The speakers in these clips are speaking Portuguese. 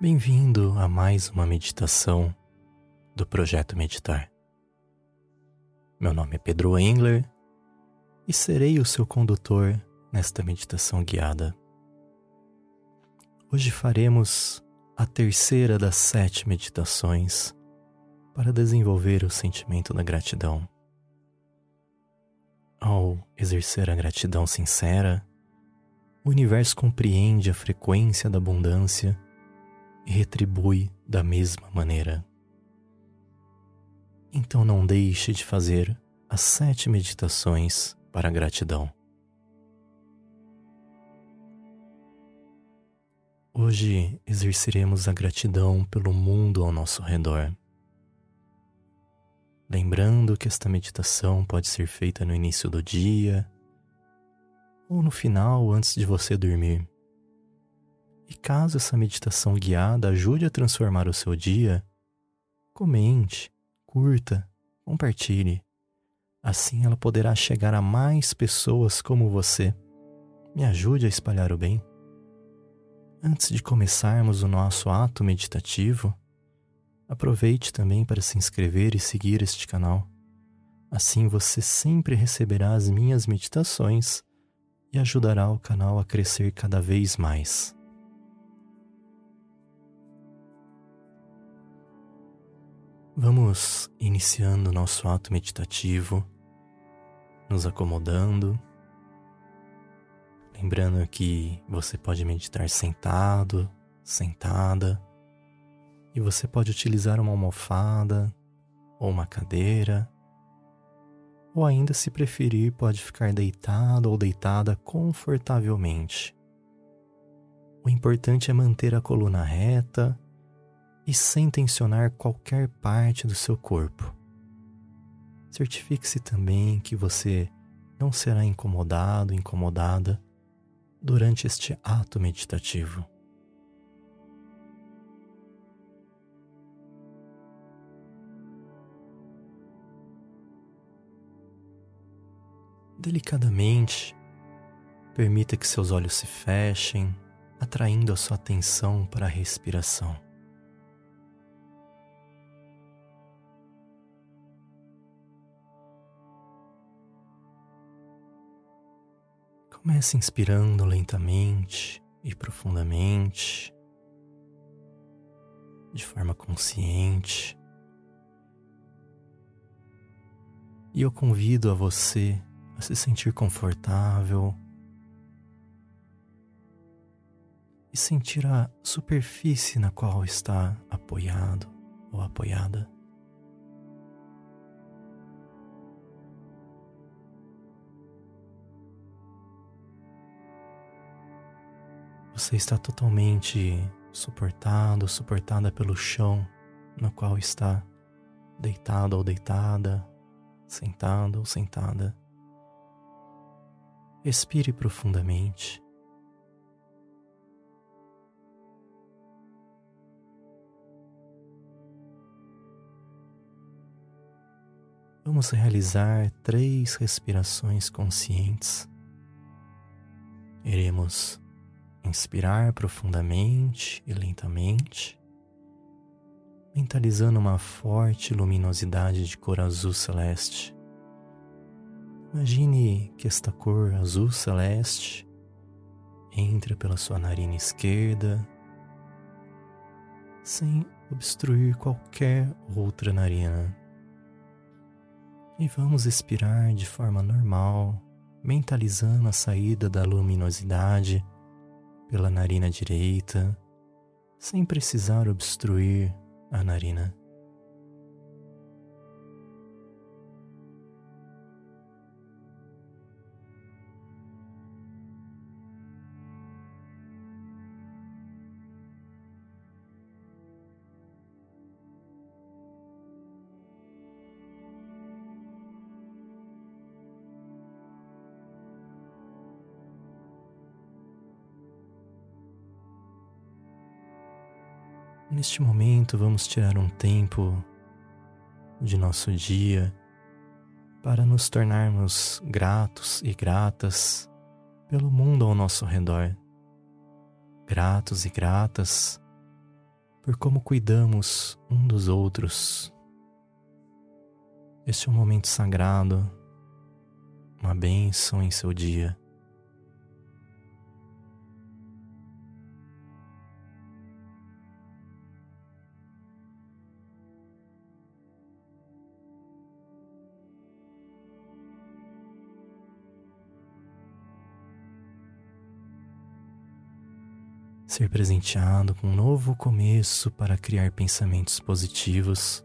Bem-vindo a mais uma meditação do Projeto Meditar. Meu nome é Pedro Engler e serei o seu condutor nesta meditação guiada. Hoje faremos a terceira das sete meditações para desenvolver o sentimento da gratidão. Ao exercer a gratidão sincera, o universo compreende a frequência da abundância retribui da mesma maneira. Então não deixe de fazer as sete meditações para a gratidão. Hoje exerceremos a gratidão pelo mundo ao nosso redor. Lembrando que esta meditação pode ser feita no início do dia ou no final antes de você dormir. E caso essa meditação guiada ajude a transformar o seu dia, comente, curta, compartilhe. Assim ela poderá chegar a mais pessoas como você. Me ajude a espalhar o bem. Antes de começarmos o nosso ato meditativo, aproveite também para se inscrever e seguir este canal. Assim você sempre receberá as minhas meditações e ajudará o canal a crescer cada vez mais. Vamos iniciando nosso ato meditativo, nos acomodando. Lembrando que você pode meditar sentado, sentada, e você pode utilizar uma almofada ou uma cadeira, ou ainda, se preferir, pode ficar deitado ou deitada confortavelmente. O importante é manter a coluna reta e sem tensionar qualquer parte do seu corpo. Certifique-se também que você não será incomodado, incomodada durante este ato meditativo. Delicadamente, permita que seus olhos se fechem, atraindo a sua atenção para a respiração. Comece inspirando lentamente e profundamente, de forma consciente. E eu convido a você a se sentir confortável e sentir a superfície na qual está apoiado ou apoiada. Você está totalmente suportado, suportada pelo chão no qual está deitado ou deitada, sentado ou sentada. Respire profundamente. Vamos realizar três respirações conscientes. Iremos Inspirar profundamente e lentamente, mentalizando uma forte luminosidade de cor azul celeste. Imagine que esta cor azul celeste entra pela sua narina esquerda, sem obstruir qualquer outra narina. E vamos expirar de forma normal, mentalizando a saída da luminosidade pela narina direita, sem precisar obstruir a narina. Neste momento, vamos tirar um tempo de nosso dia para nos tornarmos gratos e gratas pelo mundo ao nosso redor. Gratos e gratas por como cuidamos um dos outros. Este é um momento sagrado, uma bênção em seu dia. Ser presenteado com um novo começo para criar pensamentos positivos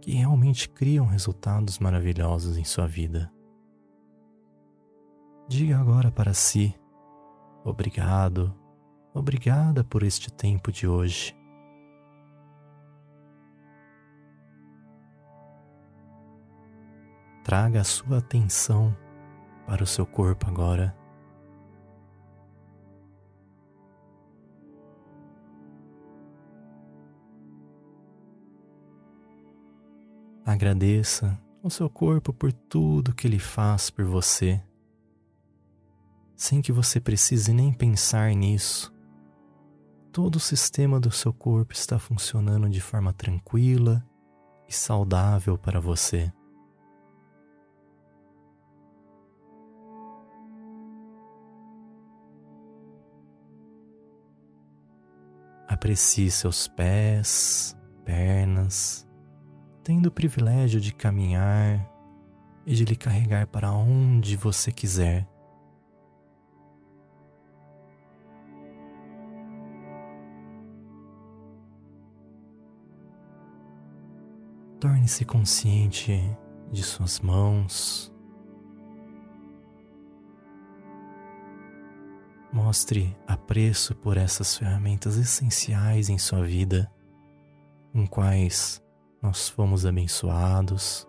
que realmente criam resultados maravilhosos em sua vida. Diga agora para si: obrigado, obrigada por este tempo de hoje. Traga a sua atenção para o seu corpo agora. Agradeça ao seu corpo por tudo que ele faz por você, sem que você precise nem pensar nisso. Todo o sistema do seu corpo está funcionando de forma tranquila e saudável para você. Aprecie seus pés, pernas, tendo o privilégio de caminhar e de lhe carregar para onde você quiser. Torne-se consciente de suas mãos. Mostre apreço por essas ferramentas essenciais em sua vida, com quais nós fomos abençoados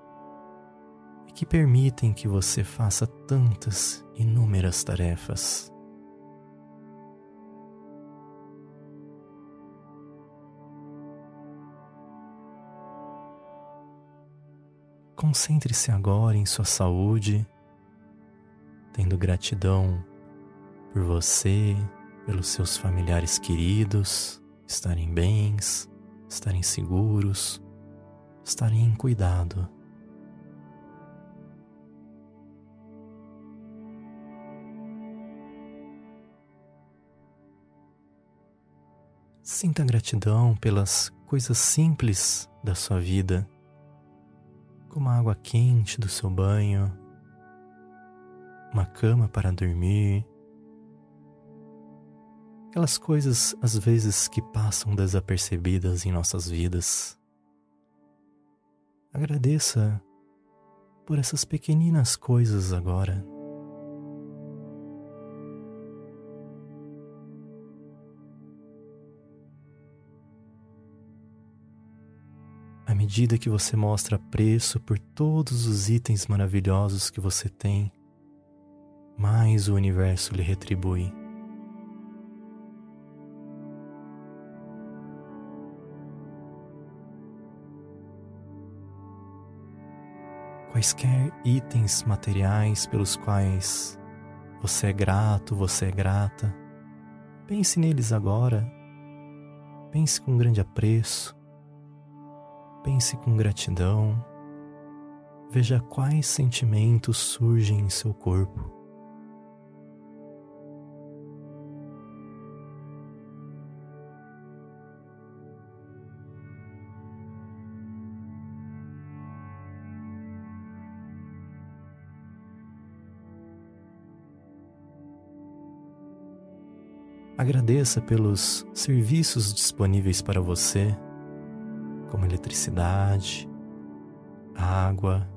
e que permitem que você faça tantas inúmeras tarefas. Concentre-se agora em sua saúde, tendo gratidão por você, pelos seus familiares queridos estarem bens, estarem seguros, estarem em cuidado. Sinta gratidão pelas coisas simples da sua vida, como a água quente do seu banho, uma cama para dormir, aquelas coisas às vezes que passam desapercebidas em nossas vidas. Agradeça por essas pequeninas coisas agora. À medida que você mostra preço por todos os itens maravilhosos que você tem, mais o universo lhe retribui. Quaisquer itens materiais pelos quais você é grato, você é grata. Pense neles agora. Pense com grande apreço. Pense com gratidão. Veja quais sentimentos surgem em seu corpo. Agradeça pelos serviços disponíveis para você, como eletricidade, água,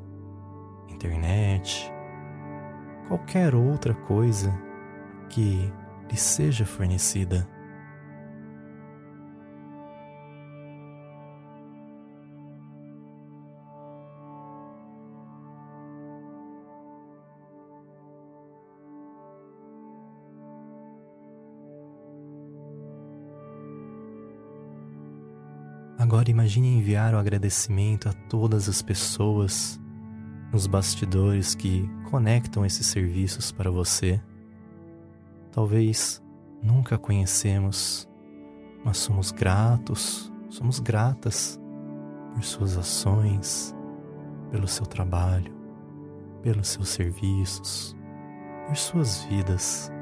internet, qualquer outra coisa que lhe seja fornecida. Agora imagine enviar o agradecimento a todas as pessoas nos bastidores que conectam esses serviços para você. Talvez nunca conhecemos, Nós somos gratos, somos gratas por suas ações, pelo seu trabalho, pelos seus serviços, por suas vidas.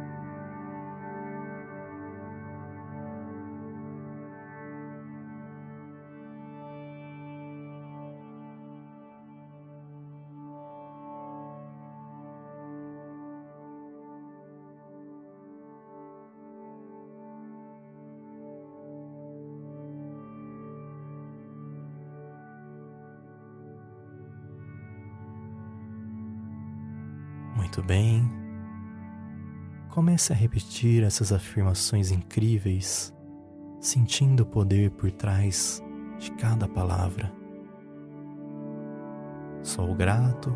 Muito bem. Comece a repetir essas afirmações incríveis, sentindo o poder por trás de cada palavra. Sou grato,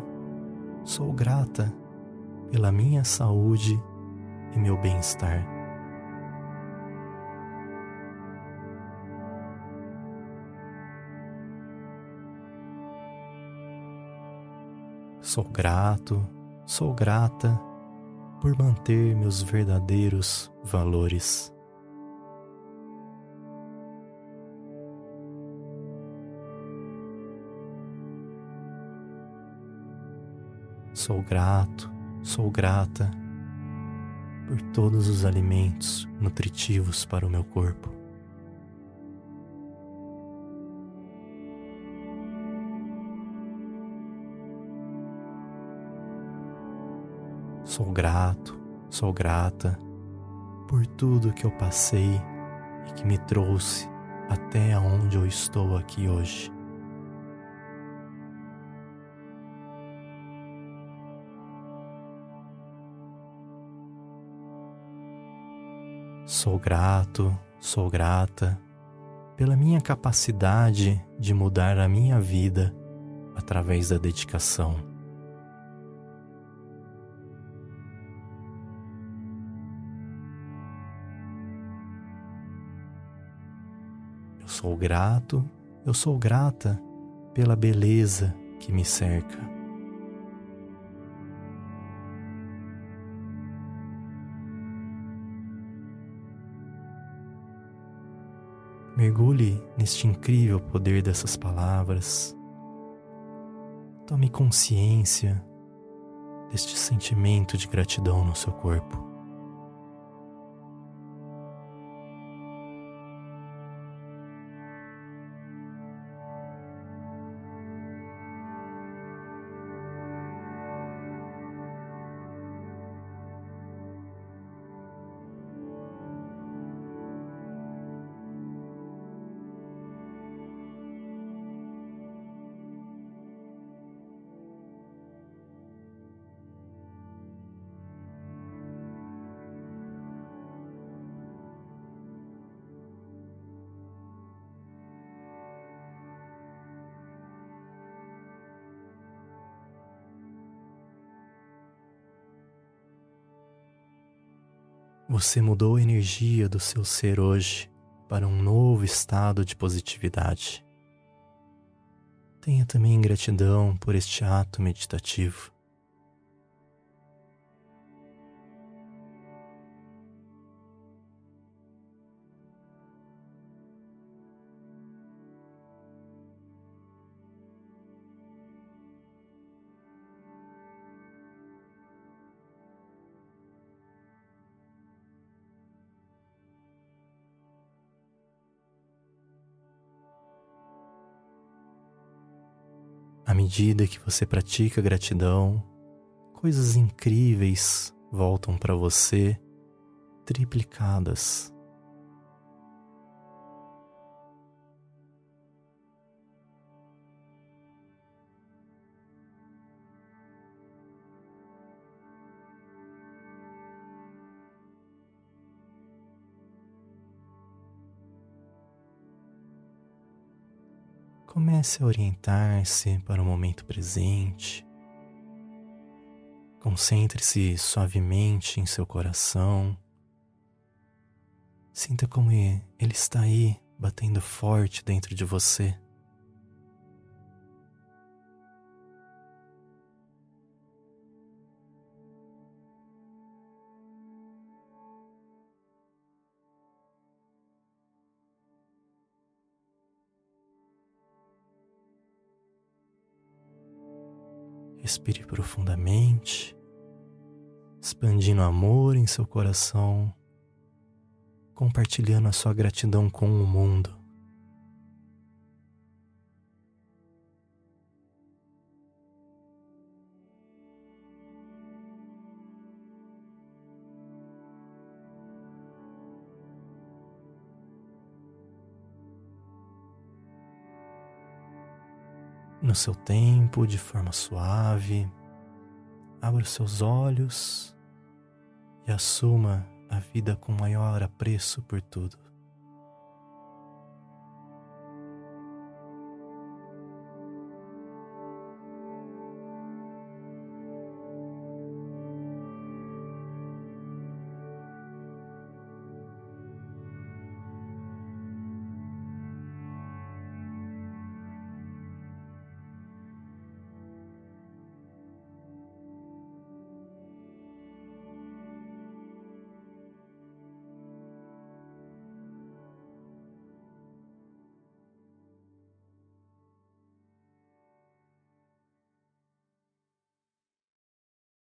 sou grata pela minha saúde e meu bem-estar. Sou grato, Sou grata por manter meus verdadeiros valores. Sou grato, sou grata por todos os alimentos nutritivos para o meu corpo. Sou grato, sou grata por tudo que eu passei e que me trouxe até onde eu estou aqui hoje. Sou grato, sou grata pela minha capacidade de mudar a minha vida através da dedicação. Sou grato, eu sou grata pela beleza que me cerca. Mergulhe neste incrível poder dessas palavras. Tome consciência deste sentimento de gratidão no seu corpo. Você mudou a energia do seu ser hoje para um novo estado de positividade. Tenha também gratidão por este ato meditativo. À medida que você pratica gratidão, coisas incríveis voltam para você triplicadas. Comece a orientar-se para o momento presente. Concentre-se suavemente em seu coração. Sinta como ele está aí batendo forte dentro de você. Respire profundamente, expandindo amor em seu coração, compartilhando a sua gratidão com o mundo. No seu tempo, de forma suave. Abra os seus olhos e assuma a vida com maior apreço por tudo.